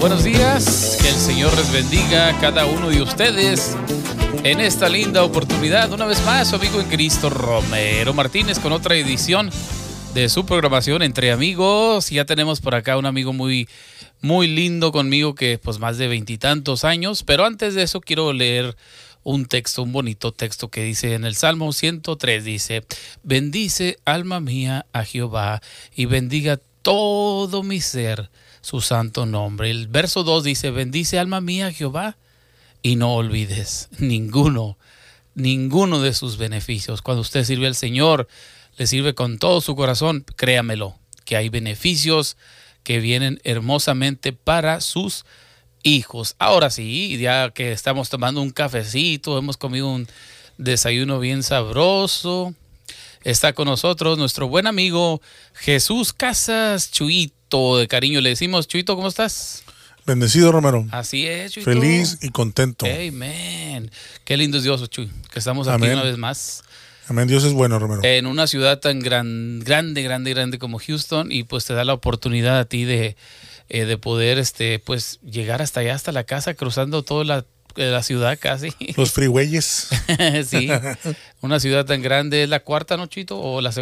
buenos días. Que el Señor les bendiga a cada uno de ustedes en esta linda oportunidad. Una vez más, su amigo en Cristo Romero Martínez con otra edición de su programación Entre Amigos. Ya tenemos por acá un amigo muy, muy lindo conmigo que pues más de veintitantos años. Pero antes de eso quiero leer un texto, un bonito texto que dice en el Salmo 103, dice, bendice alma mía a Jehová y bendiga todo mi ser su santo nombre. El verso 2 dice, bendice alma mía Jehová y no olvides ninguno, ninguno de sus beneficios. Cuando usted sirve al Señor, le sirve con todo su corazón, créamelo, que hay beneficios que vienen hermosamente para sus hijos. Ahora sí, ya que estamos tomando un cafecito, hemos comido un desayuno bien sabroso, está con nosotros nuestro buen amigo Jesús Casas Chuito. De cariño le decimos, Chuito, ¿cómo estás? Bendecido, Romero. Así es, Chuito. Feliz y contento. Amén. Qué lindo es Dios, Chuy, que estamos aquí una vez más. Amén, Dios es bueno, Romero. En una ciudad tan gran, grande, grande, grande como Houston y pues te da la oportunidad a ti de, eh, de poder este, pues, llegar hasta allá, hasta la casa, cruzando toda la la ciudad casi. Los freewayes. sí, una ciudad tan grande, ¿es la cuarta, Nochito? ¿O la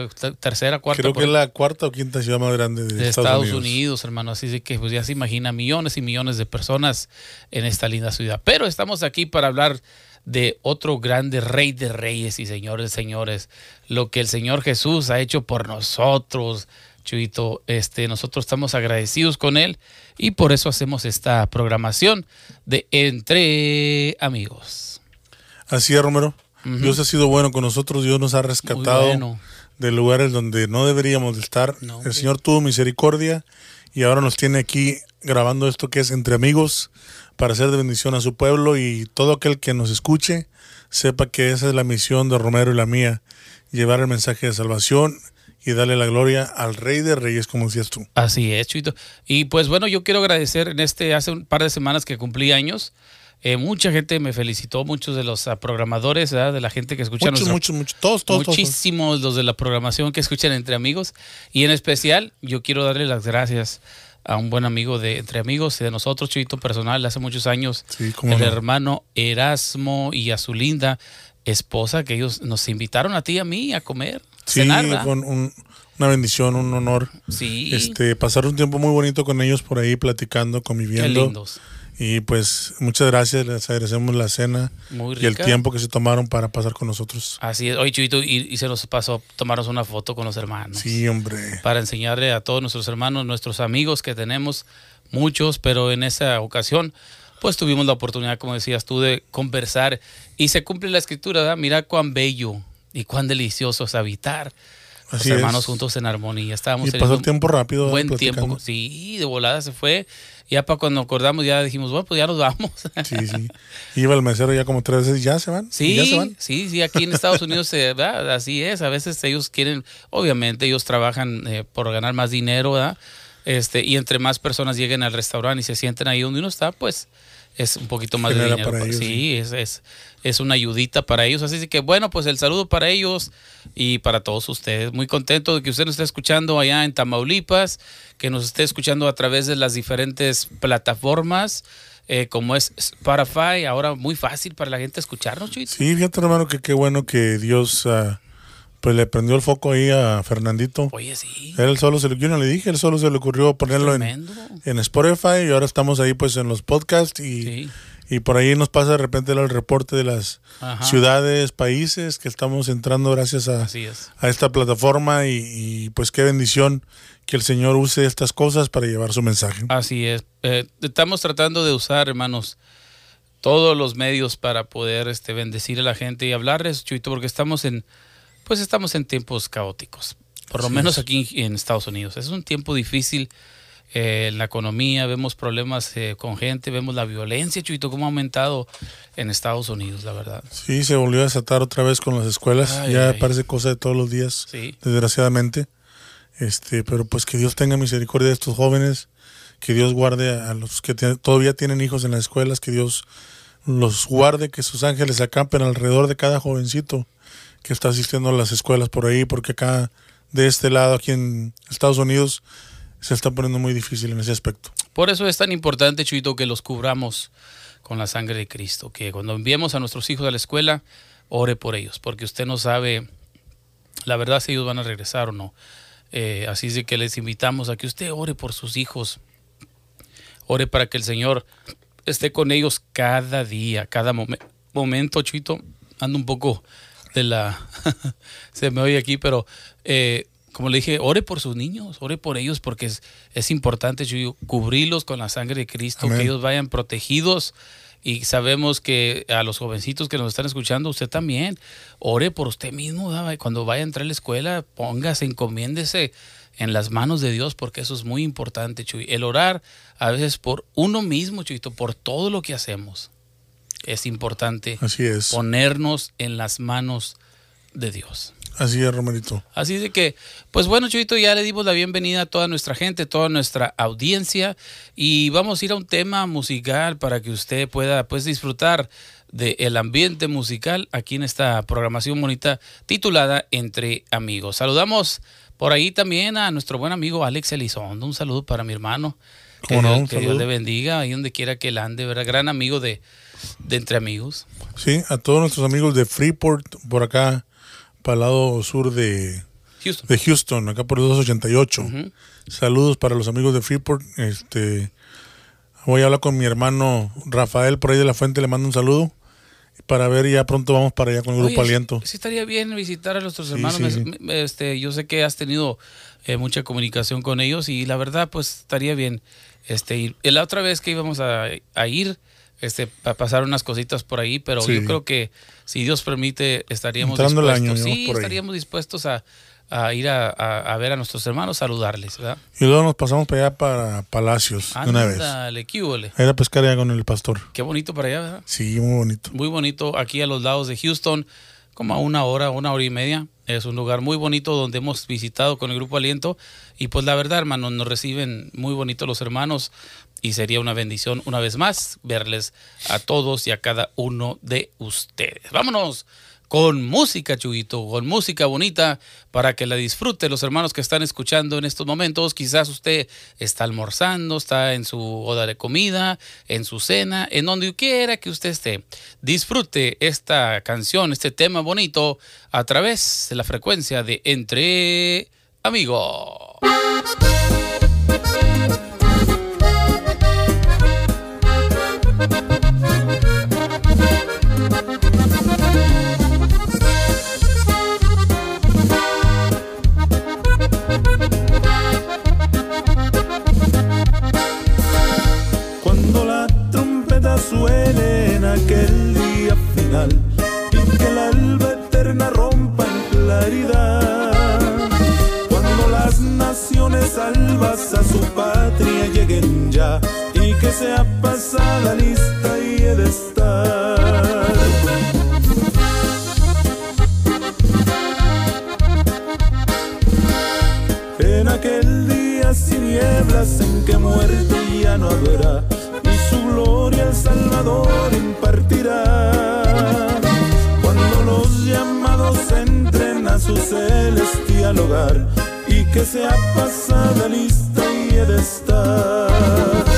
tercera, cuarta? Creo que es la cuarta o quinta ciudad más grande de, Estados, Unidos. hermano. Así que pues ya se imagina millones y millones de personas en esta linda ciudad. Pero estamos aquí para hablar de otro grande rey de reyes y señores, señores. Lo que el Señor Jesús ha hecho por nosotros Chuito, este, nosotros estamos agradecidos con él y por eso hacemos esta programación de Entre Amigos. Así es, Romero. Dios ha sido bueno con nosotros, Dios nos ha rescatado de lugares donde no deberíamos de estar. el Señor tuvo misericordia y ahora nos tiene aquí grabando esto que es Entre Amigos para hacer de bendición a su pueblo y todo aquel que nos escuche sepa que esa es la misión de Romero y la mía, llevar el mensaje de salvación y darle la gloria al Rey de Reyes, como decías tú. Así es, Chuito. Y pues bueno, yo quiero agradecer en este, hace un par de semanas que cumplí años, eh, mucha gente me felicitó, muchos de los ah, programadores, de la gente que escucha. Muchos, muchos, muchos, todos, todos. Muchísimos los de la programación que escuchan entre amigos. Y en especial, yo quiero darle las gracias a un buen amigo de Entre Amigos y de nosotros, Chuito Personal, hace muchos años, el hermano Erasmo y a su linda esposa, que ellos nos invitaron a ti y a mí a comer. Sí, con una bendición, un honor. Sí. Este, pasar un tiempo muy bonito con ellos por ahí platicando, conviviendo. Qué lindos. Y pues muchas gracias, les agradecemos la cena y el tiempo que se tomaron para pasar con nosotros. Así es. Oye, Chuito, y, se nos pasó tomarnos una foto con los hermanos. Sí, hombre. Para enseñarle a todos nuestros hermanos, nuestros amigos que tenemos, muchos, pero en esa ocasión, pues tuvimos la oportunidad, como decías tú, de conversar. Y se cumple la escritura, ¿verdad? Mira cuán bello y cuán delicioso es habitar. los hermanos juntos en armonía. Estábamos y pasó el tiempo rápido. Buen tiempo. Sí, de volada se fue. Ya para cuando acordamos ya dijimos, bueno, pues ya nos vamos. Sí, sí. Iba el mesero ya como tres veces, ¿ya se van? Sí, sí, sí. Aquí en Estados Unidos ¿verdad? así es. A veces ellos quieren, obviamente ellos trabajan eh, por ganar más dinero, ¿verdad? Este, y entre más personas lleguen al restaurante y se sienten ahí donde uno está, pues es un poquito más de dinero. Para ellos, sí, Es, es, es, una ayudita para ellos. Así que bueno, pues el saludo para ellos y para todos ustedes. Muy contento de que usted nos esté escuchando allá en Tamaulipas, que nos esté escuchando a través de las diferentes plataformas. Eh, como es Spotify, ahora muy fácil para la gente escucharnos, Chuito. Sí, fíjate hermano que qué bueno que Dios uh, pues le prendió el foco ahí a Fernandito. Oye, sí. Él solo se le, yo no le dije, él solo se le ocurrió ponerlo en, en, Spotify y ahora estamos ahí pues en los podcasts y, y por ahí nos pasa de repente el reporte de las ciudades, países que estamos entrando gracias a, a esta plataforma y, pues qué bendición que el Señor use estas cosas para llevar su mensaje. Así es. Eh, estamos tratando de usar, hermanos, todos los medios para poder este, bendecir a la gente y hablarles, Chuito, porque estamos en pues estamos en tiempos caóticos, por lo menos aquí en Estados Unidos. Es un tiempo difícil eh, en la economía, vemos problemas eh, con gente, vemos la violencia, Chuito, cómo ha aumentado en Estados Unidos, la verdad. Sí, se volvió a desatar otra vez con las escuelas, ya parece cosa de todos los días, desgraciadamente. Este, pero pues que Dios tenga misericordia de estos jóvenes, que Dios guarde a los que todavía tienen hijos en las escuelas, que Dios los guarde, que sus ángeles acampen alrededor de cada jovencito que está asistiendo a las escuelas por ahí, porque acá de este lado, aquí en Estados Unidos, se está poniendo muy difícil en ese aspecto. Por eso es tan importante, Chuito, que los cubramos con la sangre de Cristo, que cuando enviemos a nuestros hijos a la escuela, ore por ellos, porque usted no sabe la verdad si ellos van a regresar o no. Eh, así es que les invitamos a que usted ore por sus hijos, ore para que el Señor esté con ellos cada día, cada momento, Chuito. Ando un poco de la... se me oye aquí, pero eh, como le dije, ore por sus niños, ore por ellos porque es, es importante cubrirlos con la sangre de Cristo, que ellos vayan protegidos. Y sabemos que a los jovencitos que nos están escuchando, usted también, ore por usted mismo. Cuando vaya a entrar a la escuela, póngase, encomiéndese en las manos de Dios, porque eso es muy importante, Chuy. El orar a veces por uno mismo, Chuyito, por todo lo que hacemos. Es importante Así es. ponernos en las manos de Dios. Así es, Romerito. Así de que, pues bueno, Chuyito, ya le dimos la bienvenida a toda nuestra gente, toda nuestra audiencia y vamos a ir a un tema musical para que usted pueda pues disfrutar del ambiente musical aquí en esta programación bonita titulada Entre Amigos. Saludamos por ahí también a nuestro buen amigo Alex Elizondo. Un saludo para mi hermano. Que, Dios, que Dios le bendiga ahí donde quiera que él ande, ¿verdad? Gran amigo de, de Entre Amigos. Sí, a todos nuestros amigos de Freeport, por acá, para el lado sur de Houston, de Houston acá por el 288. Saludos para los amigos de Freeport. Este, voy a hablar con mi hermano Rafael por ahí de la fuente, le mando un saludo para ver ya pronto vamos para allá con el grupo Aliento. Sí, estaría bien visitar a nuestros hermanos. Este, yo sé que has tenido eh, mucha comunicación con ellos y la verdad, pues estaría bien. Este, ir. La otra vez que íbamos a, ir, este, a pasar unas cositas por ahí, pero yo creo que si Dios permite, estaríamos dispuestos. sí, estaríamos dispuestos a, a ir a, a, ver a nuestros hermanos, saludarles, ¿verdad? Y luego nos pasamos para allá para Palacios una vez. Dale, ¿qué a pescar allá con el pastor. Qué bonito para allá, ¿verdad? Sí, muy bonito. Muy bonito, aquí a los lados de Houston, como a una hora, una hora y media. Es un lugar muy bonito donde hemos visitado con el Grupo Aliento. Y pues la verdad, hermanos, nos reciben muy bonito los hermanos. Y sería una bendición una vez más verles a todos y a cada uno de ustedes. Vámonos con música, Chuyito, con música bonita para que la disfrute los hermanos que están escuchando en estos momentos. Quizás usted está almorzando, está en su oda de comida, en su cena, en donde quiera que usted esté. Disfrute esta canción, este tema bonito a través de la frecuencia de Entre Amigos. Y que la alba eterna rompa en claridad. Cuando las naciones salvas a su patria lleguen ya y que sea pasada lista y he de estar. En aquel día sin nieblas en que muerte ya no habrá gloria el Salvador impartirá. Su celestial hogar y que sea pasada lista y he de estar.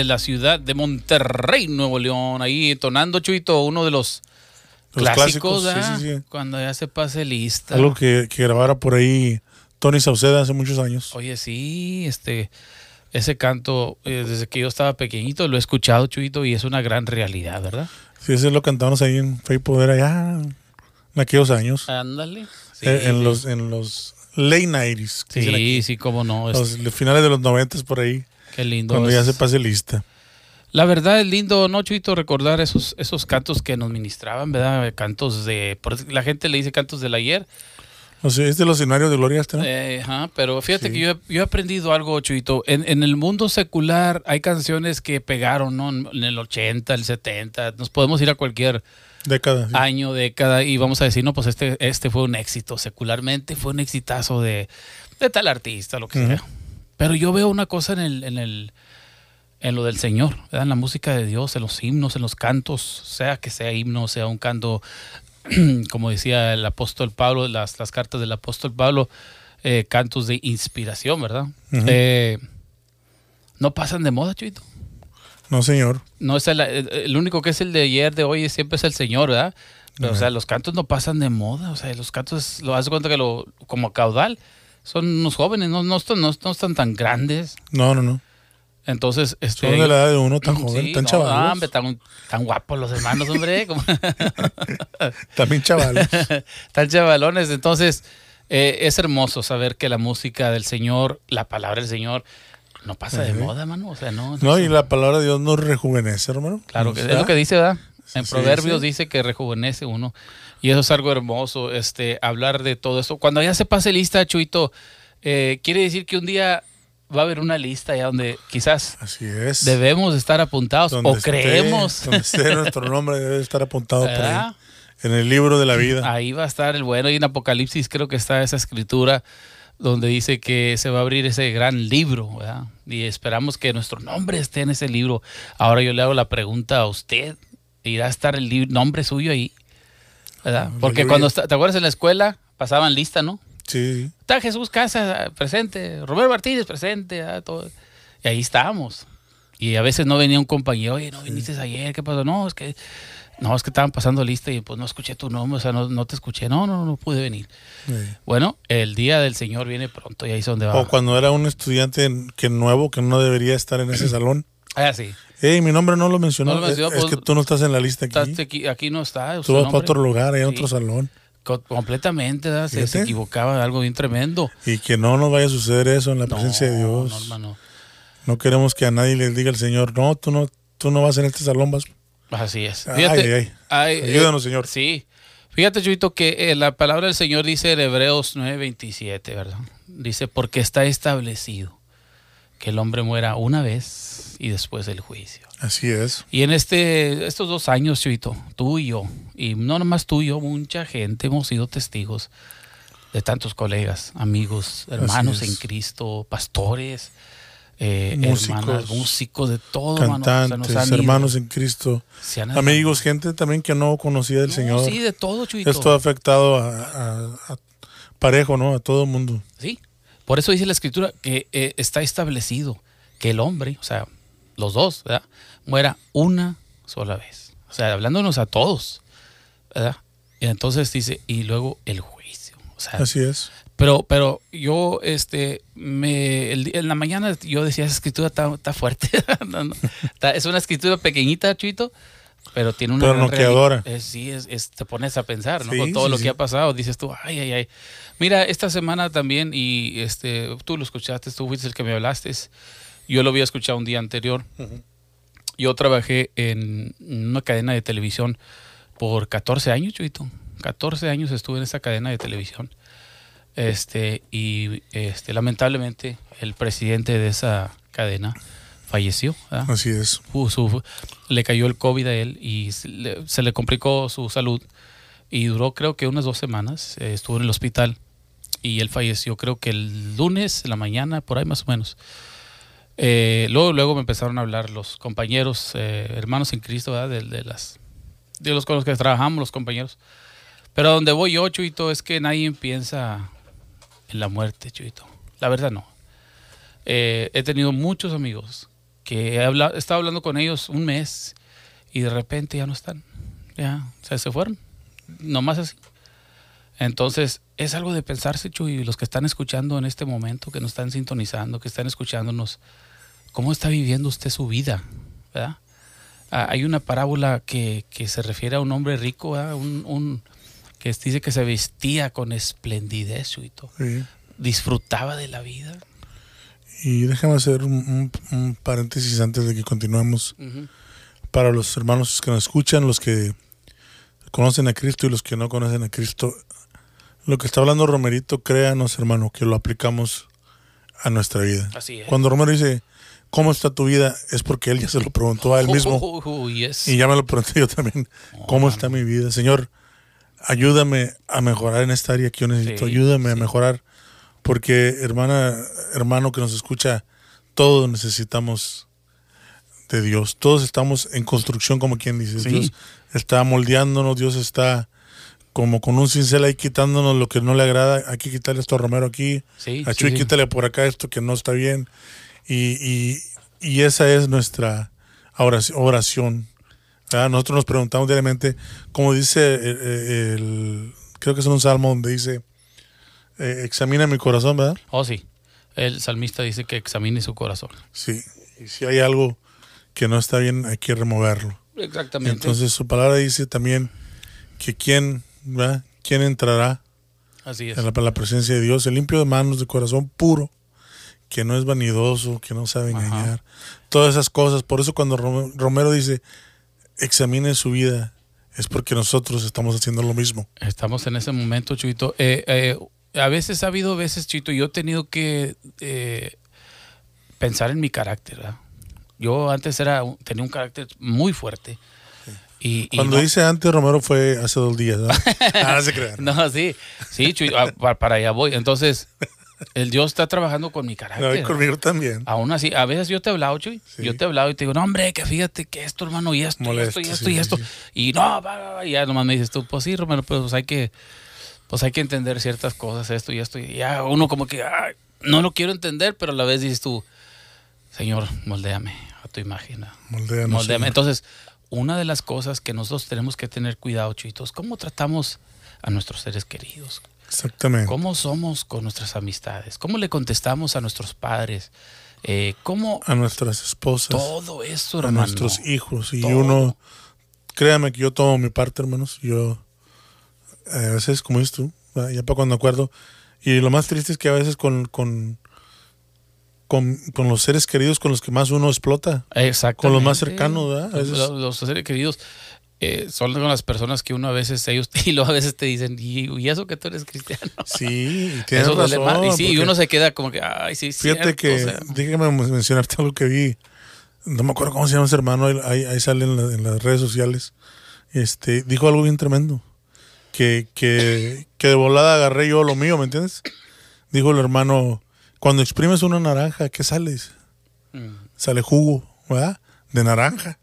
Caudal de la ciudad de Monterrey, Nuevo León, ahí entonando, Chuito, uno de los, clásicos, cuando ya se pase lista. Algo que, que grabara por ahí Tony Sauceda hace muchos años. Oye, sí, este, ese canto, eh, desde que yo estaba pequeñito, lo he escuchado, Chuito, y es una gran realidad, ¿verdad? Sí, ese lo cantamos ahí en Facebook Poder allá en aquellos años. Ándale. Eh, en, los, en los late 90s. Sí, sí, cómo no. Los, finales de los 90 por ahí. Qué lindo. Cuando ya se pase lista. La verdad es lindo, ¿no, Chuito? Recordar esos, esos cantos que nos ministraban, ¿verdad? Cantos de. La gente le dice cantos del ayer. O sea, es de los escenarios de Gloria este, eh, ajá, pero fíjate que yo, he aprendido algo, Chuito. En, en, el mundo secular hay canciones que pegaron, ¿no? En el 80, el 70. Nos podemos ir a cualquier década, año, década, y vamos a decir, no, pues este, este fue un éxito. Secularmente fue un exitazo de, de tal artista, lo que sea. Pero yo veo una cosa en el, en el en lo del Señor, en la música de Dios, en los himnos, en los cantos, sea que sea himno, sea un canto, como decía el apóstol Pablo, las, las cartas del apóstol Pablo, eh, cantos de inspiración, ¿verdad? Eh, no pasan de moda, Chuito. No, señor. No es el, el, único que es el de ayer, de hoy, siempre es el Señor, ¿verdad? Pero, o sea, los cantos no pasan de moda, o sea, los cantos, lo hace cuenta que lo, como caudal, son unos jóvenes, no, no, están, no, están tan grandes. No, no, no. Entonces, este, son de la edad de uno tan joven, tan chaval. tan, tan guapos los hermanos, hombre. También chavales. tan chavalones. Entonces, eh, es hermoso saber que la música del Señor, la palabra del Señor, no pasa de moda, mano. O sea, no. No, y la palabra de Dios nos rejuvenece, hermano. Claro, que es lo que dice, ¿verdad? En Proverbios dice que rejuvenece uno. Y eso es algo hermoso, este, hablar de todo esto. Cuando ya se pase lista, Chuito, eh, quiere decir que un día va a haber una lista ya donde quizás Así es. debemos estar apuntados o creemos. Donde esté nuestro nombre debe estar apuntado por ahí, en el libro de la vida. Ahí va a estar el bueno. Y en Apocalipsis creo que está esa escritura donde dice que se va a abrir ese gran libro, ¿verdad? Y esperamos que nuestro nombre esté en ese libro. Ahora yo le hago la pregunta a usted, ¿irá a estar el nombre suyo ahí? ¿verdad? Porque cuando, ¿te acuerdas en la escuela? Pasaban lista, ¿no? Sí. Está Jesús Casa presente, Romero Martínez presente, todo. y ahí estábamos. Y a veces no venía un compañero, oye, no viniste ayer, ¿qué pasó? No, es que no, es que estaban pasando lista y pues no escuché tu nombre, o sea, no, te escuché, no, no, no pude venir. Bueno, el día del Señor viene pronto y ahí es donde va. O cuando era un estudiante que nuevo que no debería estar en ese salón. Ah, sí. Ey, mi nombre no lo mencionó. es, pues, que tú no estás en la lista aquí. aquí, no está. Tú vas para otro lugar, hay otro salón. completamente, se, equivocaba, algo bien tremendo. Y que no nos vaya a suceder eso en la presencia de Dios. No, hermano. No queremos que a nadie le diga el Señor, no, tú no, tú no vas en este salón, vas. Así es. Fíjate, ay, Ayúdanos, Señor. Sí. Fíjate, Chuito, que eh, la palabra del Señor dice en Hebreos 9:27, ¿verdad? Dice, porque está establecido que el hombre muera una vez y después del juicio. Así es. Y en este, estos dos años, Chuito, tú y yo, y no nomás tú y yo, mucha gente hemos sido testigos de tantos colegas, amigos, hermanos en Cristo, pastores, eh, músicos, músicos, de todo, cantantes, hermanos en Cristo, amigos, gente también que no conocía del Señor. Sí, de todo, Chuito. Esto ha afectado a, parejo, ¿no? A todo el mundo. Sí, por eso dice la escritura que eh, está establecido que el hombre, o sea, los dos, ¿verdad? Muera una sola vez. O sea, hablándonos a todos, ¿verdad? Y entonces dice, y luego el juicio. O sea, Así es. Pero, pero yo, este, me, en la mañana yo decía, esa escritura está, fuerte. es una escritura pequeñita, Chuito, pero tiene una... Pero sí, es, te pones a pensar, ¿no? Con todo lo que ha pasado, dices tú, ay, ay, ay. Mira, esta semana también, y este, tú lo escuchaste, tú fuiste el que me hablaste, yo lo había escuchado un día anterior. Yo trabajé en una cadena de televisión por 14 años, Chuito. 14 años estuve en esa cadena de televisión. Este, y este, lamentablemente el presidente de esa cadena falleció. Así es. le cayó el COVID a él y se le, complicó su salud. Y duró creo que unas dos semanas. Eh, estuvo en el hospital y él falleció creo que el lunes, en la mañana, por ahí más o menos. Eh, luego, luego me empezaron a hablar los compañeros, eh, hermanos en Cristo, De, de, las, de los con los que trabajamos, los compañeros. Pero donde voy yo, Chuito, es que nadie piensa en la muerte, Chuito. La verdad no. Eh, he tenido muchos amigos que he, hablado, he estado hablando con ellos un mes y de repente ya no están. Ya, se fueron. Nomás así. Entonces, es algo de pensarse, Chuy, los que están escuchando en este momento, que nos están sintonizando, que están escuchándonos, ¿cómo está viviendo usted su vida? ¿verdad? Ah, hay una parábola que, se refiere a un hombre rico, un, que dice que se vestía con esplendidez y todo. Disfrutaba de la vida. Y déjame hacer un, paréntesis antes de que continuemos. Para los hermanos que nos escuchan, los que conocen a Cristo y los que no conocen a Cristo, lo que está hablando Romerito, créanos, hermano, que lo aplicamos a nuestra vida. Así es. Cuando Romero dice, ¿cómo está tu vida? Es porque él ya se lo preguntó a él mismo. Oh, oh, oh, y ya me lo pregunté yo también. ¿Cómo está mi vida? Señor, ayúdame a mejorar en esta área que yo necesito. ayúdame a mejorar. Porque, hermana, hermano que nos escucha, todos necesitamos de Dios. Todos estamos en construcción, como quien dice. Dios está moldeándonos, Dios está como con un cincel ahí quitándonos lo que no le agrada. Hay que quitarle esto a Romero aquí. a Chuy, quítale por acá esto que no está bien. Y, y, esa es nuestra oración. Nosotros nos preguntamos diariamente, como dice el, creo que es un salmo donde dice, eh, examina mi corazón, ¿verdad? Oh, sí. El salmista dice que examine su corazón. Sí. Y si hay algo que no está bien, hay que removerlo. Exactamente. Entonces su palabra dice también que quién, ¿verdad? ¿Quién entrará Así es. en la, presencia de Dios? El limpio de manos, de corazón puro, que no es vanidoso, que no sabe engañar. Todas esas cosas. Por eso cuando Romero dice, examine su vida, es porque nosotros estamos haciendo lo mismo. Estamos en ese momento, Chuito. Eh, eh, a veces ha habido veces, Chito, yo he tenido que eh, pensar en mi carácter. ¿verdad? Yo antes era tenía un carácter muy fuerte. Y, Cuando dice antes, Romero fue hace dos días, ¿no? ah, se crean. no, sí, sí, ah, para, allá voy. Entonces, el Dios está trabajando con mi carácter. No, conmigo también. Aún así, a veces yo te he hablado, Chuy. Yo te he hablado y te digo, no, hombre, que fíjate que esto, hermano, y esto, y esto, y esto, y esto. Y no, va, y ya nomás me dices tú, pues sí, Romero, pues hay que, pues hay que entender ciertas cosas, esto y esto. Y ya uno como que, no lo quiero entender, pero a la vez dices tú, Señor, moldéame a tu imagen. Moldéame. Entonces, una de las cosas que nosotros tenemos que tener cuidado, chitos, ¿cómo tratamos a nuestros seres queridos? Exactamente. ¿Cómo somos con nuestras amistades? ¿Cómo le contestamos a nuestros padres? Eh, ¿Cómo? A nuestras esposas. Todo eso, hermano. A nuestros hijos. Y uno, créame que yo tomo mi parte, hermanos. Yo, a veces, como dices tú, ya para cuando acuerdo. Y lo más triste es que a veces con, con con, los seres queridos con los que más uno explota. Con los más cercanos, ¿verdad? Los, seres queridos eh, son con las personas que uno a veces, ellos, y luego a veces te dicen, ¿y, eso que tú eres cristiano? Sí, y tienes razón. Y sí, y uno se queda como que, ay, sí, Fíjate que, déjame mencionarte algo que vi. No me acuerdo cómo se llama ese hermano, ahí, ahí sale en, las redes sociales. Este, dijo algo bien tremendo. Que, que, que de volada agarré yo lo mío, ¿me entiendes? Dijo el hermano, cuando exprimes una naranja, ¿qué sale? Mm. Sale jugo, ¿verdad? De naranja.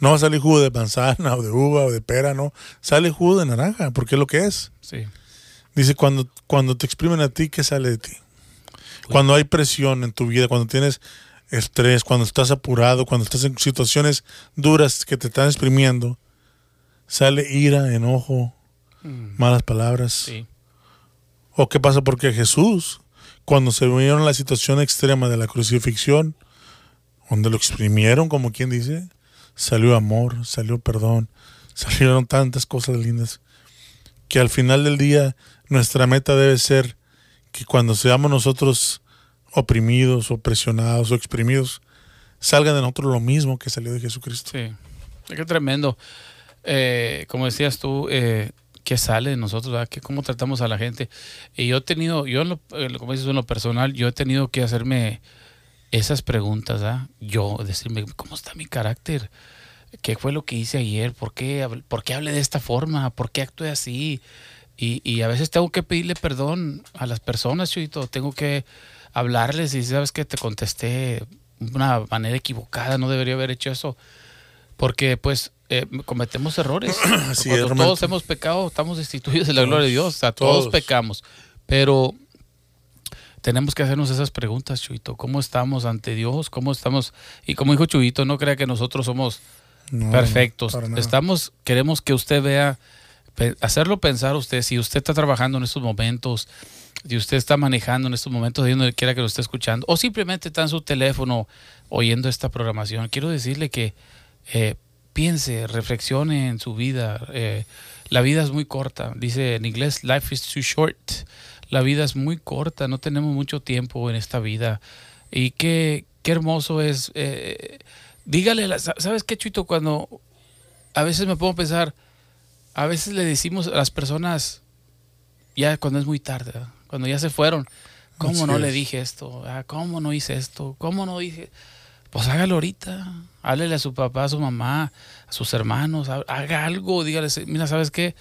No va a salir jugo de manzana o de uva o de pera, no. Sale jugo de naranja, porque es lo que es. Sí. Dice, cuando, cuando te exprimen a ti, ¿qué sale de ti? Cuando hay presión en tu vida, cuando tienes estrés, cuando estás apurado, cuando estás en situaciones duras que te están exprimiendo, sale ira, enojo, mm. malas palabras. Sí. ¿O qué pasa? Porque Jesús cuando se vieron la situación extrema de la crucifixión, donde lo exprimieron, como quien dice, salió amor, salió perdón, salieron tantas cosas lindas, que al final del día nuestra meta debe ser que cuando seamos nosotros oprimidos o presionados o exprimidos, salga de nosotros lo mismo que salió de Jesucristo. Sí, qué tremendo. Eh, como decías tú, eh, qué sale de nosotros, Que cómo tratamos a la gente. Y yo he tenido, yo, eh, como dices en lo personal, yo he tenido que hacerme esas preguntas, Yo, decirme, ¿cómo está mi carácter? ¿Qué fue lo que hice ayer? ¿Por qué, por qué hablé de esta forma? ¿Por qué actué así? Y, y a veces tengo que pedirle perdón a las personas, Chuito. Tengo que hablarles y sabes que te contesté de una manera equivocada, no debería haber hecho eso. Porque pues eh, cometemos errores. todos hemos pecado, estamos destituidos de la gloria de Dios. O sea, todos, pecamos. Pero, tenemos que hacernos esas preguntas, Chuito. ¿Cómo estamos ante Dios? ¿Cómo estamos? Y como dijo Chuito, no crea que nosotros somos perfectos. Estamos, queremos que usted vea, hacerlo pensar usted, si usted está trabajando en estos momentos, si usted está manejando en estos momentos, donde quiera que lo esté escuchando, o simplemente está en su teléfono oyendo esta programación, quiero decirle que eh, piense, reflexione en su vida. Eh, la vida es muy corta. Dice en inglés, life is too short. La vida es muy corta, no tenemos mucho tiempo en esta vida. Y qué, qué hermoso es. Eh, dígale, ¿sabes qué, Chuito? Cuando a veces me puedo pensar, a veces le decimos a las personas, ya cuando es muy tarde, cuando ya se fueron, ¿cómo no le dije esto? Ah, ¿Cómo no hice esto? ¿Cómo no dije? Pues hágalo ahorita. Háblele a su papá, a su mamá, a sus hermanos, haga algo, dígale, mira, ¿sabes qué?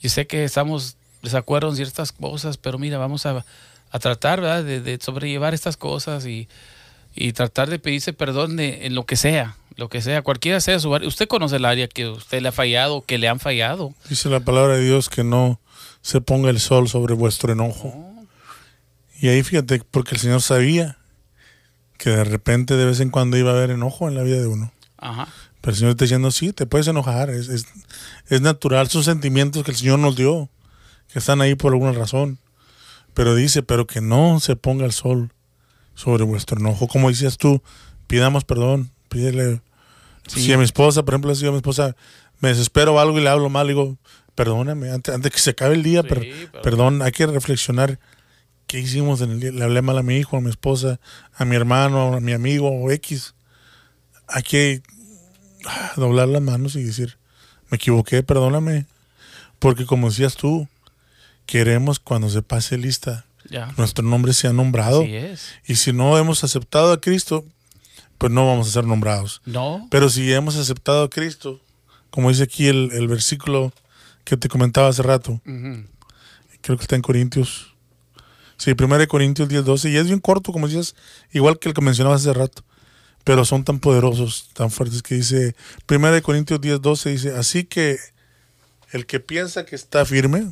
Yo sé que estamos desacuerdo en ciertas cosas, pero mira, vamos a, tratar ¿verdad? De, sobrellevar estas cosas y, y, tratar de pedirse perdón de, en lo que sea, lo que sea, cualquiera sea su área. Usted conoce el área que usted le ha fallado, que le han fallado. Dice la palabra de Dios que no se ponga el sol sobre vuestro enojo. Y ahí fíjate, porque el Señor sabía que de repente de vez en cuando iba a haber enojo en la vida de uno. Ajá. Pero el Señor está diciendo, sí, te puedes enojar, es, es, natural, son sentimientos que el Señor nos dio, que están ahí por alguna razón. Pero dice, pero que no se ponga el sol sobre vuestro enojo. Como decías tú, pidamos perdón, pídele. Si a mi esposa, por ejemplo, si a mi esposa me desespero algo y le hablo mal, digo, perdóname, antes, antes que se acabe el día, perdón, hay que reflexionar ¿qué hicimos en el día? Le hablé mal a mi hijo, a mi esposa, a mi hermano, a mi amigo o X. Hay que ah, doblar las manos y decir, me equivoqué, perdóname. Porque como decías tú, queremos cuando se pase lista, nuestro nombre sea nombrado. Y si no hemos aceptado a Cristo, pues no vamos a ser nombrados. No. Pero si hemos aceptado a Cristo, como dice aquí el, versículo que te comentaba hace rato, creo que está en Corintios Sí, 1 Corintios 10, 12. Y es bien corto, como decías, igual que el que mencionabas hace rato. Pero son tan poderosos, tan fuertes que dice, 1 Corintios 10, 12 dice, así que el que piensa que está firme,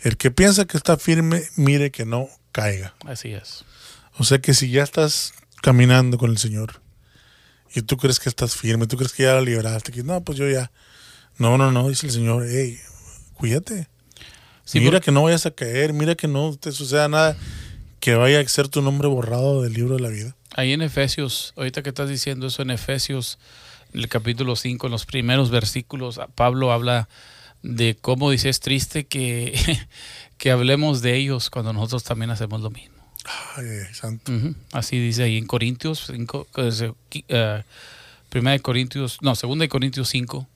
el que piensa que está firme, mire que no caiga. Así es. O sea que si ya estás caminando con el Señor y tú crees que estás firme, tú crees que ya la liberaste, que no, pues yo ya. No, no, no, dice el Señor, hey, cuídate mira que no vayas a caer, mira que no te suceda nada que vaya a ser tu nombre borrado del libro de la vida. Ahí en Efesios, ahorita que estás diciendo eso en Efesios, en el capítulo 5, en los primeros versículos, Pablo habla de cómo dice es triste que, que hablemos de ellos cuando nosotros también hacemos lo mismo. Ay, santo. Así dice ahí en Corintios 5, uh, primera de Corintios, no, segunda de Corintios 5.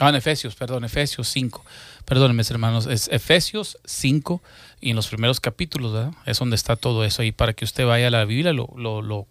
Ah, en Efesios, perdón, Efesios 5 perdónenme hermanos, es Efesios 5 y en los primeros capítulos, ¿verdad? Es donde está todo eso ahí para que usted vaya a la Biblia, lo, lo, lo,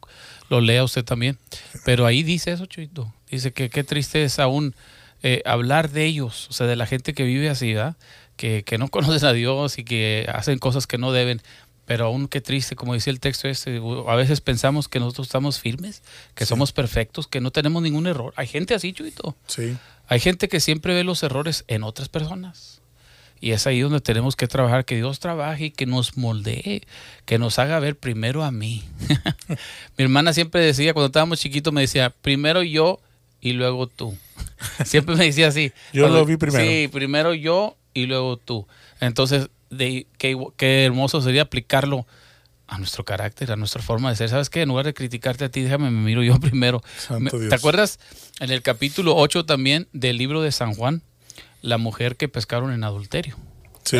lo lea usted también. Pero ahí dice eso, Chuito. Dice que qué triste es aún eh, hablar de ellos, o sea, de la gente que vive así, ¿verdad? Que, que no conocen a Dios y que hacen cosas que no deben. Pero aún qué triste, como decía el texto este, a veces pensamos que nosotros estamos firmes, que somos perfectos, que no tenemos ningún error. Hay gente así, Chuito. Sí. Hay gente que siempre ve los errores en otras personas. Y es ahí donde tenemos que trabajar, que Dios trabaje y que nos moldee, que nos haga ver primero a mí. Mi hermana siempre decía, cuando estábamos chiquitos, me decía, primero yo y luego tú. siempre me decía así. yo lo vi primero. Sí, primero yo y luego tú. Entonces, de, qué, qué hermoso sería aplicarlo a nuestro carácter, a nuestra forma de ser. ¿Sabes qué? En lugar de criticarte a ti, déjame, me miro yo primero. ¿Te acuerdas en el capítulo 8 también del libro de San Juan? La mujer que pescaron en adulterio. Sí.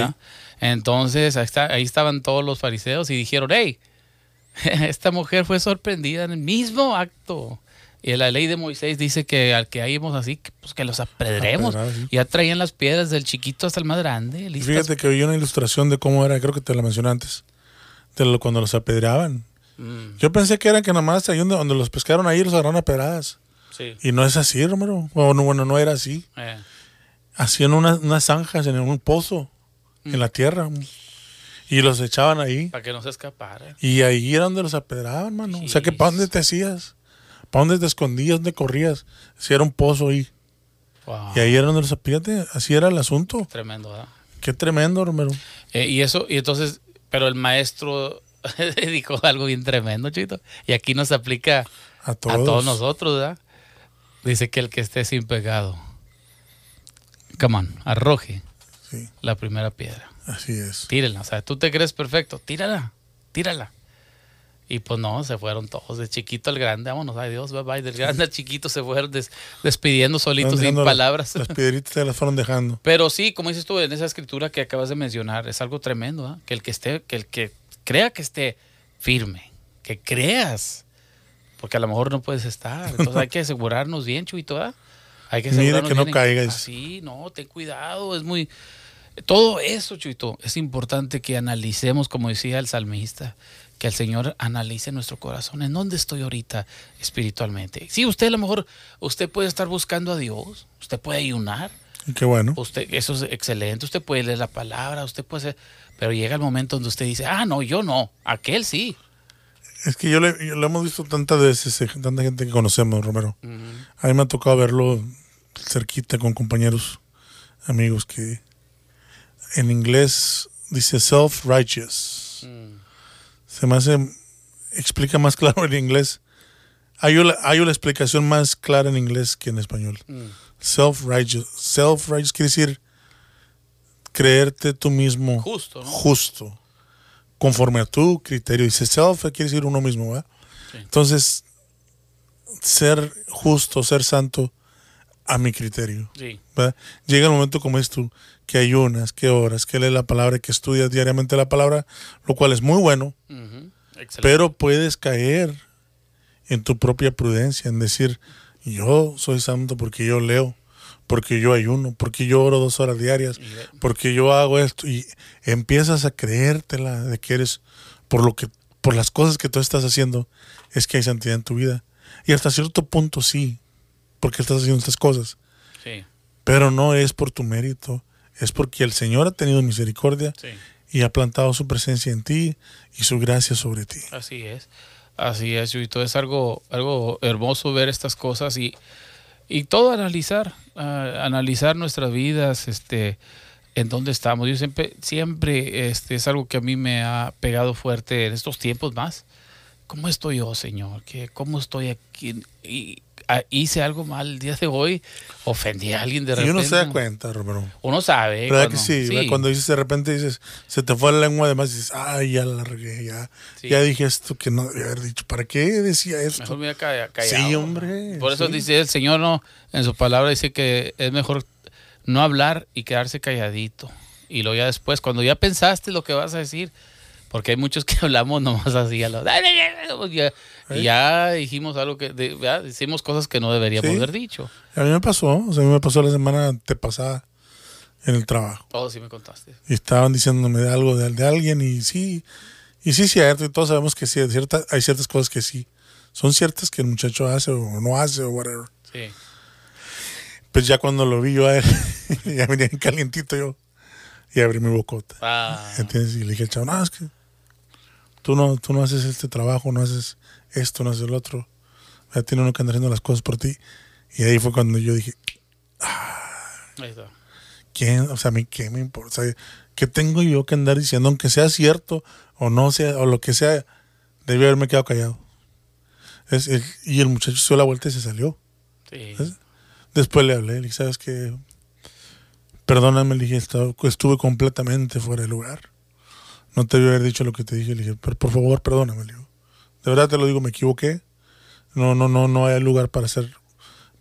Entonces, ahí, está, ahí estaban todos los fariseos y dijeron, hey, esta mujer fue sorprendida en el mismo acto. Y la ley de Moisés dice que al que hayamos así, pues que los apedremos. Ya traían las piedras del chiquito hasta el más grande. Fíjate que vi una ilustración de cómo era, creo que te la mencioné antes cuando los apedreaban. Mm. Yo pensé que era que nada más ahí donde, los pescaron ahí los agarraron a pedradas. Y no es así, Romero. Bueno, bueno no era así. Eh. Hacían unas, unas zanjas en un pozo, en la mm. tierra. Y los echaban ahí. Para que no se escaparan. Y ahí era donde los apedraban, mano. O sea, que ¿para dónde te hacías? ¿Para dónde te escondías? ¿Dónde corrías? Si era un pozo ahí. Y ahí era donde los apedreaban. Así era el asunto. Tremendo, ¿verdad? Qué tremendo, Romero. Eh, y eso, y entonces pero el maestro dijo algo bien tremendo, chito. Y aquí nos aplica a todos, nosotros, ¿verdad? Dice que el que esté sin pecado, come on, arroje la primera piedra. Así es. Tírala. O sea, tú te crees perfecto, tírala, tírala. Y pues no, se fueron todos, de chiquito al grande, vámonos, ay Dios, bye bye, del grande al chiquito se fueron despidiendo solitos sin palabras. Las piedritas se las fueron dejando. Pero sí, como dices tú en esa escritura que acabas de mencionar, es algo tremendo, ¿eh? que el que esté, que el que crea que esté firme, que creas, porque a lo mejor no puedes estar, entonces hay que asegurarnos bien, Chuito, ¿eh? Hay que asegurarnos Mire que no caigas. Así, no, ten cuidado, es muy... Todo eso, Chuito, es importante que analicemos, como decía el salmista, que el Señor analice nuestro corazón. ¿En dónde estoy ahorita espiritualmente? Sí, usted a lo mejor, usted puede estar buscando a Dios, usted puede ayunar. Qué bueno. Usted, eso es excelente, usted puede leer la palabra, usted puede ser, pero llega el momento donde usted dice, ah, no, yo no, aquel sí. Es que yo, le, lo hemos visto tantas veces, eh, tanta gente que conocemos, Romero. A mí me ha tocado verlo cerquita con compañeros, amigos, que en inglés dice self-righteous. Mm se me hace, explica más claro en inglés. Hay una, hay una explicación más clara en inglés que en español. Mm. Self-righteous. Self-righteous quiere decir creerte tú mismo justo, justo conforme a tu criterio. Dice self quiere decir uno mismo, ¿verdad? Entonces, ser justo, ser santo a mi criterio. Llega el momento como es tú, que ayunas, que oras, que lees la palabra, que estudias diariamente la palabra, lo cual es muy bueno, pero puedes caer en tu propia prudencia, en decir, yo soy santo porque yo leo, porque yo ayuno, porque yo oro dos horas diarias, porque yo hago esto, y empiezas a creértela de que eres, por lo que, por las cosas que tú estás haciendo, es que hay santidad en tu vida. Y hasta cierto punto sí, porque estás haciendo estas cosas. Pero no es por tu mérito, es porque el Señor ha tenido misericordia y ha plantado su presencia en ti y su gracia sobre ti. Así es, así es, y todo es algo, algo hermoso ver estas cosas y, y todo analizar, analizar nuestras vidas, este, en dónde estamos. Yo siempre, siempre este, es algo que a mí me ha pegado fuerte en estos tiempos más. ¿Cómo estoy yo, Señor? ¿Qué, ¿Cómo estoy aquí? Y, hice algo mal el día de hoy, ofendí a alguien de repente. Y uno se da cuenta, Romero. Uno sabe. ¿Verdad que sí? Cuando dices de repente dices, se te fue la lengua además dices, ay, ya la regué, ya, ya dije esto que no debía haber dicho. ¿Para qué decía esto? Mejor me callado. Sí, hombre. Por eso dice el Señor, no, en su palabra dice que es mejor no hablar y quedarse calladito. Y luego ya después, cuando ya pensaste lo que vas a decir, porque hay muchos que hablamos nomás así a los... Ya, ya dijimos algo que... ya hicimos cosas que no deberíamos haber dicho. A mí me pasó. O sea, a mí me pasó la semana antepasada en el trabajo. Oh, sí me contaste. Y estaban diciéndome algo de, de alguien y sí... Y sí, cierto. Y todos sabemos que sí, hay ciertas, hay ciertas cosas que sí. Son ciertas que el muchacho hace o no hace o whatever. Sí. Pues ya cuando lo vi yo a él, ya venía calientito yo. Y abrí mi bocota. Ah. ¿Entiendes? Y le dije, chao, no, es que tú no, tú no haces este trabajo, no haces esto, no haces el otro. Ya tiene uno que andar haciendo las cosas por ti. Y ahí fue cuando yo dije, ah, ¿quién? O sea, a mí qué me importa. ¿Qué tengo yo que andar diciendo? Aunque sea cierto o no sea, o lo que sea, debí haberme quedado callado. Es, y el muchacho se dio la vuelta y se salió. Después le hablé, le dije, ¿sabes qué? Perdóname, le dije, estuve completamente fuera de lugar no te debía haber dicho lo que te dije. Le dije, pero por favor, perdóname. Le digo. De verdad te lo digo, me equivoqué. No, no, no, no hay lugar para hacer,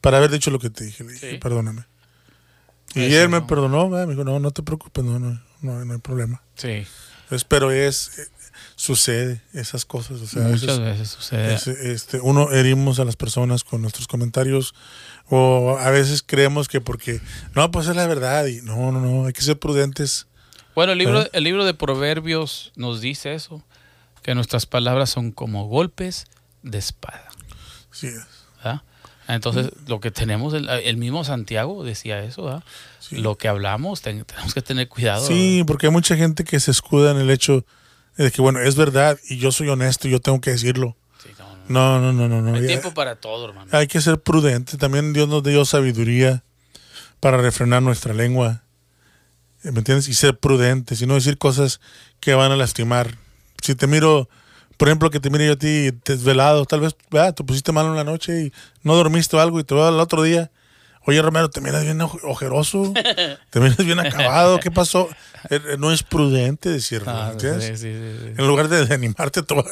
para haber dicho lo que te dije. Le dije, perdóname. Y él me perdonó, me dijo, no, no te preocupes, no, no, no, hay problema. Sí. pero es, eh, sucede esas cosas. O sea, Muchas veces, sucede. este, uno herimos a las personas con nuestros comentarios o a veces creemos que porque, no, pues es la verdad y no, no, no, hay que ser prudentes bueno, el libro, el libro de Proverbios nos dice eso, que nuestras palabras son como golpes de espada. Sí es. Entonces, lo que tenemos, el, mismo Santiago decía eso, lo que hablamos, tenemos que tener cuidado. Sí, porque hay mucha gente que se escuda en el hecho de que, bueno, es verdad y yo soy honesto y yo tengo que decirlo. no, no, no, no, no. Hay tiempo para todo, hermano. Hay que ser prudente. También Dios nos dio sabiduría para refrenar nuestra lengua. ¿Me entiendes? Y ser prudentes y no decir cosas que van a lastimar si te miro, por ejemplo, que te mire yo a ti desvelado, tal vez, te pusiste mal en la noche y no dormiste o algo y te veo al otro día. Oye, Romero, te miras bien ojeroso, te miras bien acabado, ¿qué pasó? Eh, eh, no es prudente decirlo, ah, En lugar de, animarte, te va,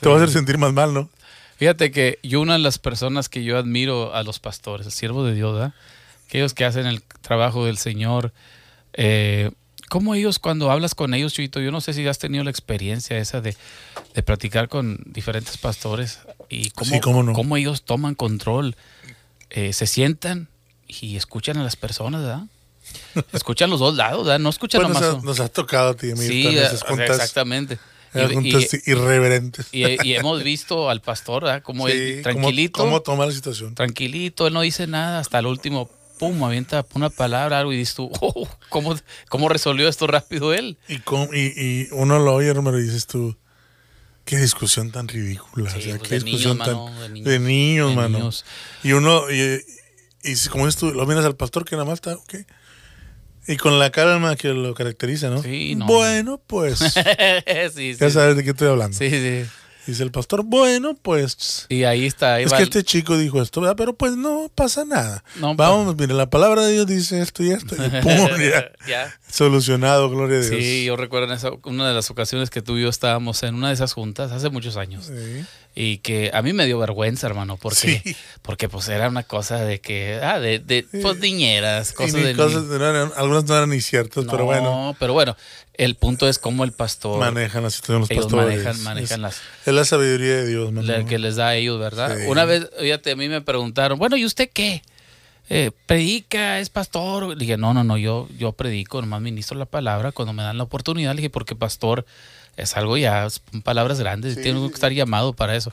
te va a hacer sentir más mal, ¿no? Fíjate que yo una de las personas que yo admiro a los pastores, el siervo de Dios, ¿verdad? aquellos que hacen el trabajo del Señor, eh, ¿cómo ellos cuando hablas con ellos, Chuito? Yo no sé si has tenido la experiencia esa de, de platicar con diferentes pastores y cómo, cómo, ellos toman control, eh, se sientan y escuchan a las personas, ¿verdad? Escuchan los dos lados, ¿verdad? No escuchan pues nomás. Nos, ha, tocado a ti, Sí, exactamente. Y, irreverentes. Y, hemos visto al pastor, ¿verdad? Como él, tranquilito. Cómo, toma la situación. Tranquilito, él no dice nada hasta el último pum, avienta una palabra, algo y dices tú, oh, ¿cómo, ¿cómo, resolvió esto rápido él? Y, y, uno lo oye, hermano, y dices tú, qué discusión tan ridícula. o sea, pues qué discusión tan. de, niños, mano. Y uno, y, y, como dices tú, lo miras al pastor que nada más está, ok. Y con la calma que lo caracteriza, ¿no? Sí, no. Bueno, pues. sí, sí. Ya sabes de qué estoy hablando. Sí, sí. Dice el pastor, bueno, pues. Y ahí está. es que este chico dijo esto, ¿verdad? pero pues no pasa nada. Vamos, mire, la palabra de Dios dice esto y esto. Y pum, ya, Solucionado, gloria a Dios. Sí, yo recuerdo en una de las ocasiones que tú y yo estábamos en una de esas juntas hace muchos años. Sí y que a mí me dio vergüenza, hermano, porque, porque pues era una cosa de que, ah, de, de pues niñeras, cosas de... algunas no eran ni ciertas, pero bueno. No, pero bueno, el punto es cómo el pastor... Manejan la situación los pastores. Manejan, manejan las... Es la sabiduría de Dios, la que les da a ellos, ¿verdad? Una vez, fíjate, a mí me preguntaron, bueno, ¿y usted qué? Eh, predica, es pastor. Le dije, no, no, no, yo, yo predico, nomás ministro la palabra cuando me dan la oportunidad. Le dije, porque pastor es algo ya, son palabras grandes, tiene que estar llamado para eso.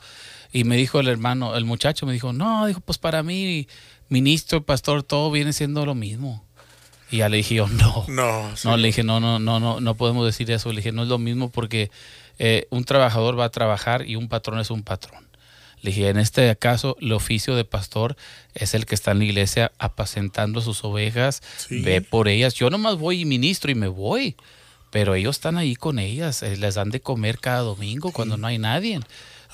Y me dijo el hermano, el muchacho me dijo, no, dijo, pues para mí, ministro, pastor, todo viene siendo lo mismo. Y ya le dije yo, no. No, no le dije, no, no, no, no, no podemos decir eso. Le dije, no es lo mismo porque eh, un trabajador va a trabajar y un patrón es un patrón. Le dije, en este caso, el oficio de pastor es el que está en la iglesia apacentando sus ovejas, ve por ellas. Yo nomás voy y ministro y me voy pero ellos están ahí con ellas, eh, les dan de comer cada domingo cuando no hay nadie.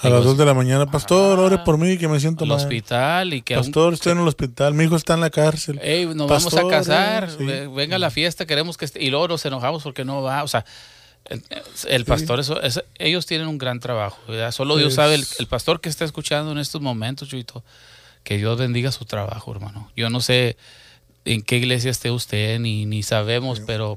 A las 2 de la mañana, pastor, ore por mí que me siento mal. hospital y que Pastor, estoy en el hospital, mi hijo está en la cárcel. Ey, nos vamos a casar, venga a la fiesta, queremos que esté, y luego nos enojamos porque no va, o sea, el, pastor, eso, ellos tienen un gran trabajo, solo Dios sabe, el, pastor que está escuchando en estos momentos, Chuito, que Dios bendiga su trabajo, hermano. Yo no sé en qué iglesia esté usted, ni, ni sabemos, pero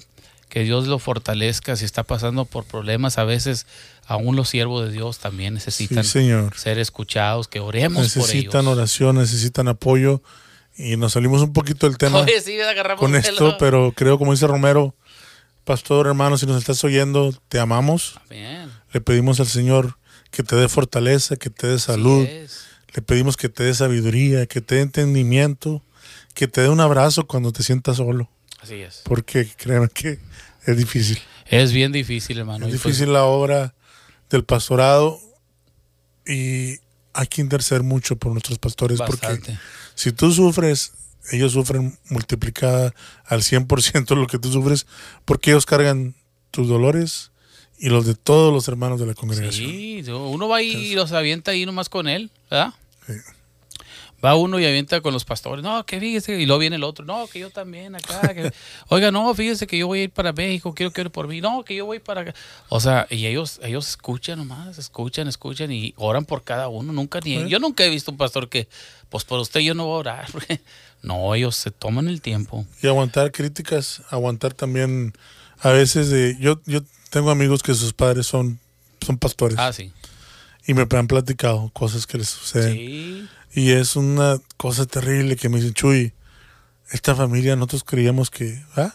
que Dios lo fortalezca si está pasando por problemas. A veces aún los siervos de Dios también necesitan ser escuchados, que oremos necesitan por ellos. Oración, necesitan apoyo. Y nos salimos un poquito del tema con esto, pero creo, como dice Romero, pastor, hermano, si nos estás oyendo, te amamos. Le pedimos al Señor que te dé fortaleza, que te dé salud. Le pedimos que te dé sabiduría, que te dé entendimiento, que te dé un abrazo cuando te sientas solo. Así es. Porque créanme que es difícil. Es bien difícil, hermano. Es pues difícil la obra del pastorado y hay que interceder mucho por nuestros pastores porque si tú sufres, ellos sufren multiplicada al 100% lo que tú sufres porque ellos cargan tus dolores y los de todos los hermanos de la congregación. Sí, uno va y los avienta ahí nomás con él, ¿verdad? Sí va uno y avienta con los pastores, no, que fíjese, y luego viene el otro, no, que yo también acá, oiga, no, fíjese que yo voy a ir para México, quiero que ore por mí, no, que yo voy para acá. O sea, y ellos, ellos escuchan nomás, escuchan, escuchan y oran por cada uno, nunca ni, yo nunca he visto un pastor que, pues por usted yo no voy a orar, no, ellos se toman el tiempo. Y aguantar críticas, aguantar también, a veces de, yo, yo tengo amigos que sus padres son, son pastores. Ah, sí. Y me han platicado cosas que les suceden. Sí y es una cosa terrible que me dicen, Chuy, esta familia nosotros creíamos que ¿ah?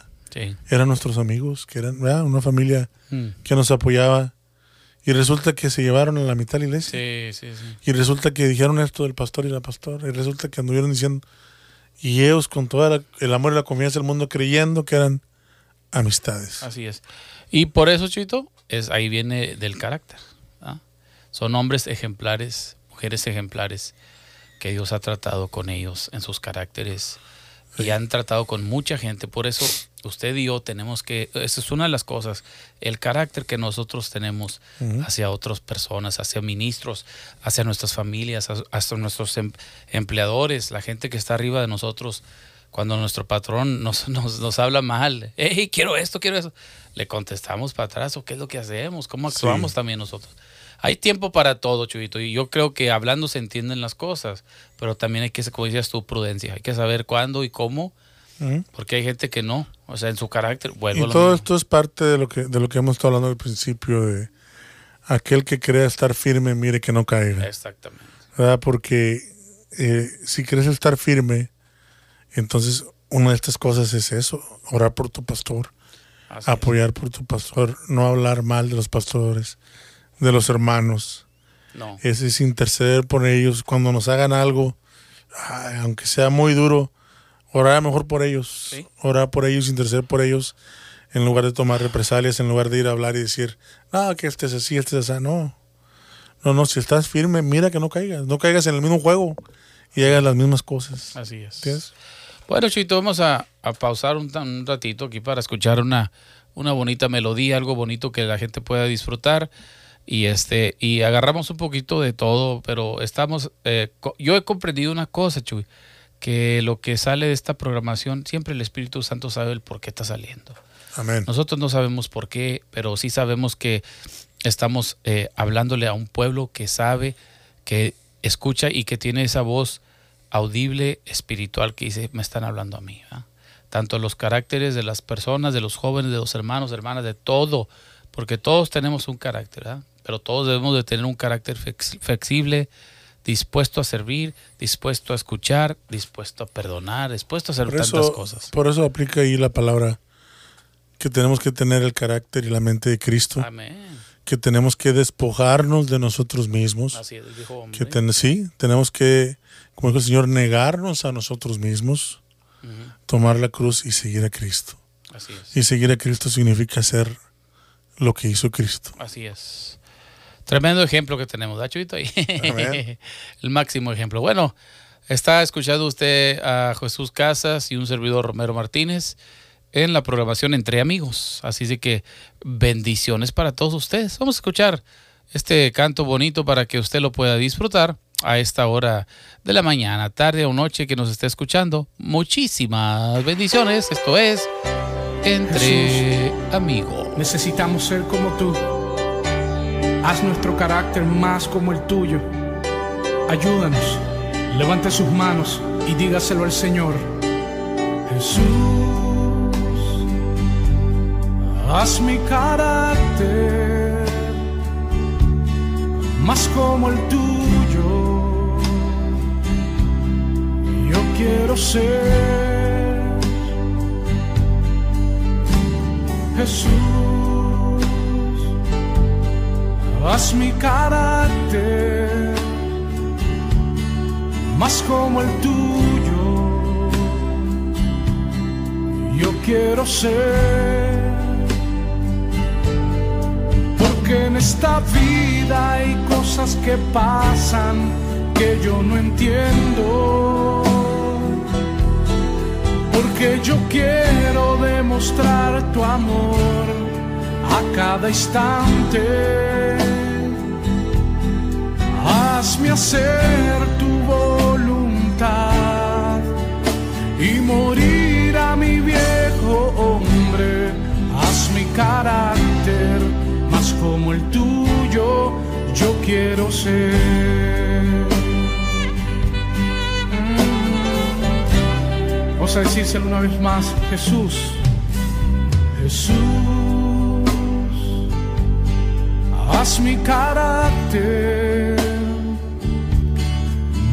eran nuestros amigos, que eran una familia mm. que nos apoyaba. Y resulta que se llevaron a la mitad de la iglesia. y resulta que dijeron esto del pastor y la pastora. Y resulta que anduvieron diciendo. Y ellos con todo el amor y la confianza del mundo creyendo que eran amistades. Así es. Y por eso, Chito, es, ahí viene del carácter. Son hombres ejemplares, mujeres ejemplares que Dios ha tratado con ellos en sus caracteres y han tratado con mucha gente. Por eso usted y yo tenemos que, esa es una de las cosas, el carácter que nosotros tenemos hacia otras personas, hacia ministros, hacia nuestras familias, hacia nuestros em, empleadores, la gente que está arriba de nosotros. Cuando nuestro patrón nos, nos, habla mal, hey, quiero esto, quiero eso, le contestamos para atrás, o qué es lo que hacemos, cómo actuamos también nosotros. Hay tiempo para todo, Chuyito, y yo creo que hablando se entienden las cosas, pero también hay que, como decías tú, prudencia. Hay que saber cuándo y cómo, porque hay gente que no, o sea, en su carácter. Y todo esto es parte de lo que de lo que hemos estado hablando al principio de aquel que crea estar firme, mire que no caiga. Exactamente. ¿Verdad? Porque eh, si quieres estar firme, entonces una de estas cosas es eso, orar por tu pastor, apoyar por tu pastor, no hablar mal de los pastores de los hermanos. No. Ese es interceder por ellos cuando nos hagan algo, aunque sea muy duro, orar mejor por ellos. Orar por ellos, interceder por ellos, en lugar de tomar represalias, en lugar de ir a hablar y decir, no, que este es así, este es así. No. No, no, si estás firme, mira que no caigas. No caigas en el mismo juego y hagas las mismas cosas. Así es. Bueno, Chito, vamos a, pausar un, un, ratito aquí para escuchar una, una bonita melodía, algo bonito que la gente pueda disfrutar y este y agarramos un poquito de todo, pero estamos eh, yo he comprendido una cosa, Chuy, que lo que sale de esta programación siempre el Espíritu Santo sabe el por qué está saliendo. Amén. Nosotros no sabemos por qué, pero sí sabemos que estamos eh, hablándole a un pueblo que sabe, que escucha y que tiene esa voz audible espiritual que dice, me están hablando a mí. Tanto los caracteres de las personas, de los jóvenes, de los hermanos, hermanas, de todo, porque todos tenemos un carácter. ¿verdad? Pero todos debemos de tener un carácter flexible, dispuesto a servir, dispuesto a escuchar, dispuesto a perdonar, dispuesto a hacer tantas cosas. Por eso aplica ahí la palabra que tenemos que tener el carácter y la mente de Cristo. Amén. Que tenemos que despojarnos de nosotros mismos. Así es, dijo que sí, tenemos que, como dijo el Señor, negarnos a nosotros mismos, tomar la cruz y seguir a Cristo. Así es. Y seguir a Cristo significa hacer lo que hizo Cristo. Así es. Tremendo ejemplo que tenemos, ¿da, El máximo ejemplo. Bueno, está escuchando usted a Jesús Casas y un servidor Romero Martínez en la programación Entre Amigos. Así de que bendiciones para todos ustedes. Vamos a escuchar este canto bonito para que usted lo pueda disfrutar a esta hora de la mañana, tarde o noche que nos esté escuchando. Muchísimas bendiciones. Esto es Entre Amigos. Necesitamos ser como tú Haz nuestro carácter más como el tuyo. Ayúdanos. Levante sus manos y dígaselo al Señor. Jesús, haz mi carácter más como el tuyo. Yo quiero ser Jesús haz mi carácter más como el tuyo. Yo quiero ser, porque en esta vida hay cosas que pasan que yo no entiendo. Porque yo quiero demostrar tu amor a cada instante hazme hacer tu voluntad y morir a mi viejo hombre. Haz mi carácter más como el tuyo, yo quiero ser. Vamos a decírselo una vez más, Jesús, Jesús, haz mi carácter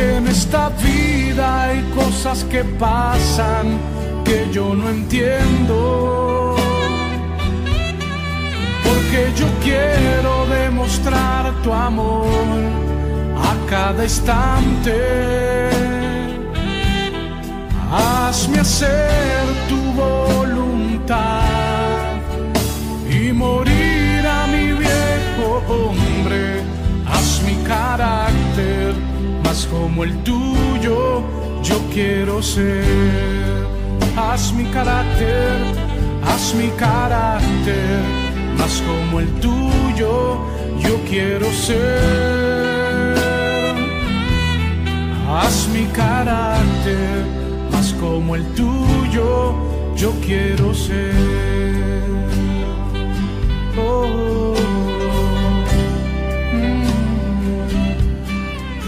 porque en esta vida hay cosas que pasan que yo no entiendo. Porque yo quiero demostrar tu amor a cada instante. Hazme hacer tu voluntad y morir a mi viejo hombre. Haz mi carácter más como el tuyo, yo quiero ser. Haz mi carácter, haz mi carácter más como el tuyo, yo quiero ser. Haz mi carácter como el tuyo yo quiero ser. Oh,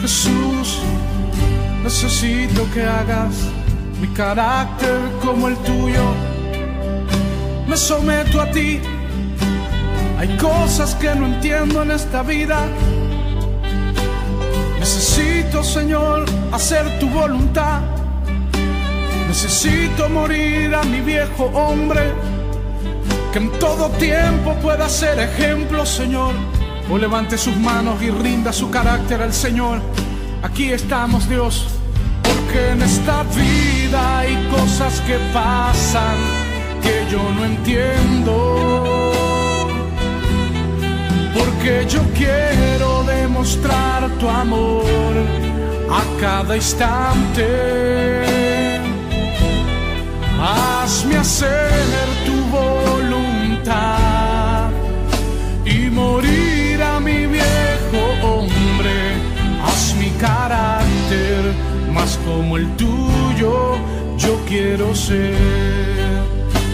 Jesús, necesito que hagas mi carácter como el tuyo. Me someto a ti. Hay cosas que no entiendo en esta vida. Necesito, Señor, hacer tu voluntad. Necesito morir a mi viejo hombre, que en todo tiempo pueda ser ejemplo, Señor. O levante sus manos y rinda su carácter al Señor. Aquí estamos, Dios, porque en esta vida hay cosas que pasan que yo no entiendo. Porque yo quiero demostrar tu amor a cada instante hazme hacer como el tuyo, yo quiero ser,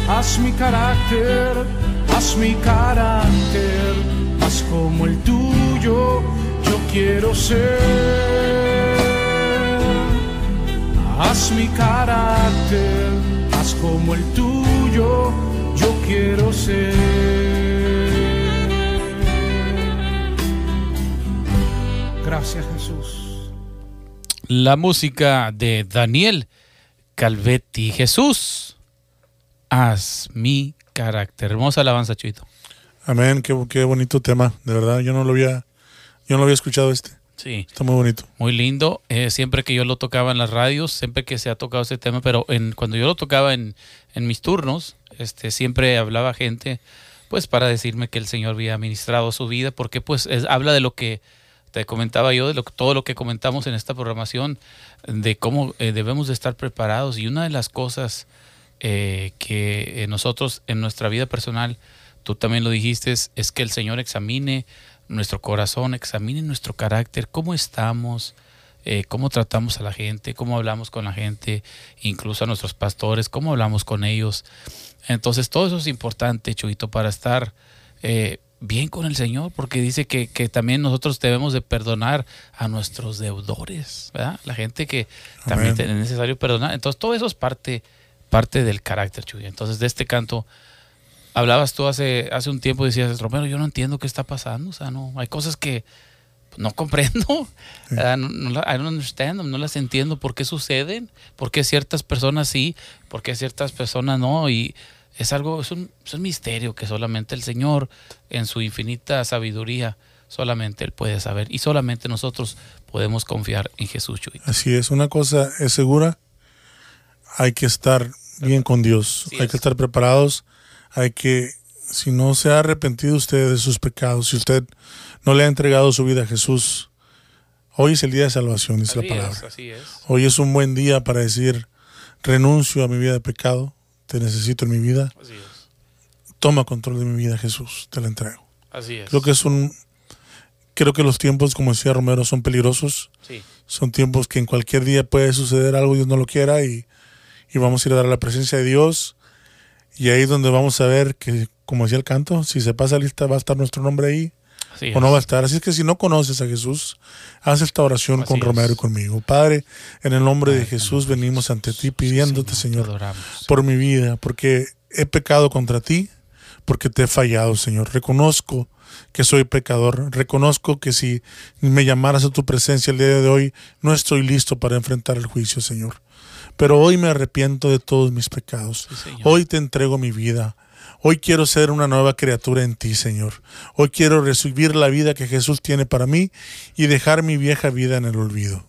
haz mi carácter, haz mi carácter más como el tuyo, yo quiero ser. Haz mi carácter como el tuyo, yo quiero ser. Gracias Jesús. La música de Daniel Calvetti. Jesús, haz mi carácter. Hermosa alabanza, Chuito. Amén, qué, qué bonito tema, de verdad. Yo no lo había, yo no lo había escuchado este. Sí. Está muy bonito. Muy lindo. Eh, siempre que yo lo tocaba en las radios, siempre que se ha tocado este tema, pero en, cuando yo lo tocaba en, en mis turnos, este, siempre hablaba gente, pues para decirme que el Señor había ministrado su vida, porque pues habla de lo que te comentaba yo, de lo, todo lo que comentamos en esta programación, de cómo eh, debemos de estar preparados. Y una de las cosas eh, que nosotros en nuestra vida personal, tú también lo dijiste, es que el Señor examine nuestro corazón, examine nuestro carácter, cómo estamos, eh, cómo tratamos a la gente, cómo hablamos con la gente, incluso a nuestros pastores, cómo hablamos con ellos. Entonces todo eso es importante, Chuito, para estar eh, bien con el Señor, porque dice que, también nosotros debemos de perdonar a nuestros deudores, ¿verdad? La gente que también es necesario perdonar. Entonces todo eso es parte, parte del carácter, Chuy. Entonces de este canto hablabas tú hace, hace un tiempo, decías, Romero, yo no entiendo qué está pasando, o sea, no, hay cosas que no comprendo, no, no, I don't understand, no las entiendo, por qué suceden, por qué ciertas personas sí, por qué ciertas personas no, y es algo, es un, es un misterio que solamente el Señor, en su infinita sabiduría, solamente Él puede saber, y solamente nosotros podemos confiar en Jesús. Así es, una cosa es segura, hay que estar bien con Dios, hay que estar preparados hay que, si no se ha arrepentido usted de sus pecados, si usted no le ha entregado su vida a Jesús, hoy es el día de salvación, dice la palabra. Hoy es un buen día para decir, renuncio a mi vida de pecado, te necesito en mi vida. Toma control de mi vida, Jesús, te la entrego. Creo que es un creo que los tiempos, como decía Romero, son peligrosos. Son tiempos que en cualquier día puede suceder algo, Dios no lo quiera, y, y vamos a ir a dar la presencia de Dios y ahí es donde vamos a ver que, como decía el canto, si se pasa lista va a estar nuestro nombre ahí o no va a estar. Así es que si no conoces a Jesús, haz esta oración con Romero y conmigo. Padre, en el nombre de Jesús venimos ante ti pidiéndote, Señor, por mi vida, porque he pecado contra ti, porque te he fallado, Señor. Reconozco que soy pecador. Reconozco que si me llamaras a tu presencia el día de hoy, no estoy listo para enfrentar el juicio, Señor pero hoy me arrepiento de todos mis pecados. hoy te entrego mi vida. Hoy quiero ser una nueva criatura en ti, Señor. Hoy quiero recibir la vida que Jesús tiene para mí y dejar mi vieja vida en el olvido.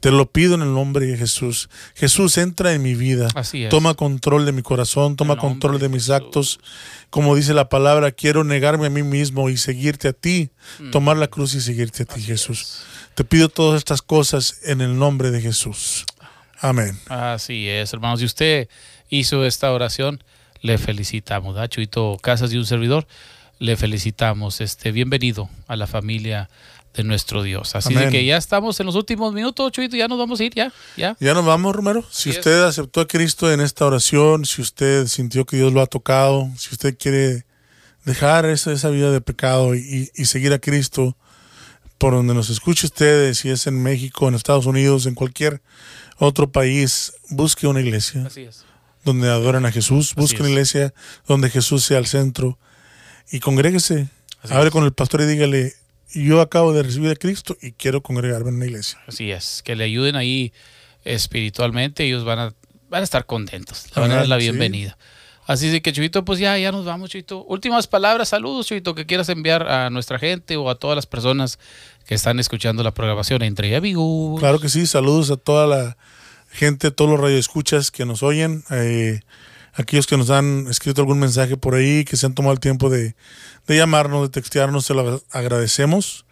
Te lo pido en el nombre de Jesús. Jesús entra en mi vida. Toma control de mi corazón, toma control de mis actos. Como dice la palabra, quiero negarme a mí mismo y seguirte a ti, mm. tomar la cruz y seguirte a ti, Jesús. Te pido todas estas cosas en el nombre de Jesús. Amén. Así es, hermanos. Si usted hizo esta oración, le felicitamos. ¿da? Chuito Casas y un servidor, le felicitamos. Este, bienvenido a la familia de nuestro Dios. Así que ya estamos en los últimos minutos, Chuito, ya nos vamos a ir, ya, ya. Ya nos vamos, Romero. Si usted aceptó a Cristo en esta oración, si usted sintió que Dios lo ha tocado, si usted quiere dejar esa, esa vida de pecado y, seguir a Cristo, por donde nos escuche usted, si es en México, en Estados Unidos, en cualquier otro país, busque una iglesia. Donde adoren a Jesús, busque una iglesia donde Jesús sea el centro y congréguese. Hable con el pastor y dígale, yo acabo de recibir a Cristo y quiero congregarme en una iglesia. Así es, que le ayuden ahí espiritualmente, ellos van a, van a estar contentos, le van a dar la bienvenida. Así es que, Chuito, pues ya, ya nos vamos, Chuito. Últimas palabras, saludos, Chuito, que quieras enviar a nuestra gente o a todas las personas que están escuchando la programación entre amigos. Claro que sí, saludos a toda la gente, todos los radioescuchas que nos oyen. Eh, aquellos que nos han escrito algún mensaje por ahí, que se han tomado el tiempo de, llamarnos, de textearnos, se lo agradecemos.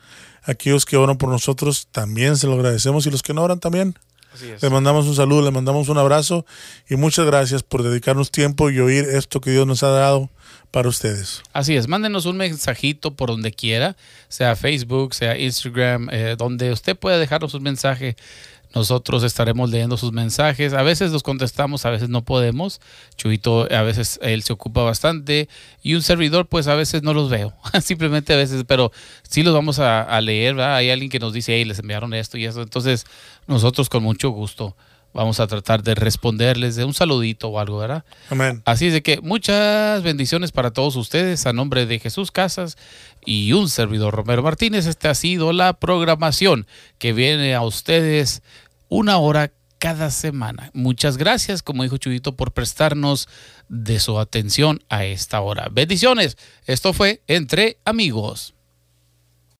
Aquellos que oran por nosotros también se lo agradecemos y los que no oran también. Les mandamos un saludo, les mandamos un abrazo y muchas gracias por dedicarnos tiempo y oír esto que Dios nos ha dado para ustedes. Así es, mándenos un mensajito por donde quiera, sea Facebook, sea Instagram, eh, donde usted pueda dejarnos un mensaje nosotros estaremos leyendo sus mensajes. A veces los contestamos, a veces no podemos. Chuito, a veces él se ocupa bastante. Y un servidor, pues a veces no los veo. Simplemente a veces, pero sí los vamos a, leer. Hay alguien que nos dice, hey, les enviaron esto y eso. Entonces, nosotros con mucho gusto vamos a tratar de responderles de un saludito o algo, ¿verdad? Amén. Así es de que muchas bendiciones para todos ustedes a nombre de Jesús Casas y un servidor Romero Martínez. Esta ha sido la programación que viene a ustedes una hora cada semana. Muchas gracias, como dijo Chuyito, por prestarnos de su atención a esta hora. Bendiciones. Esto fue Entre Amigos.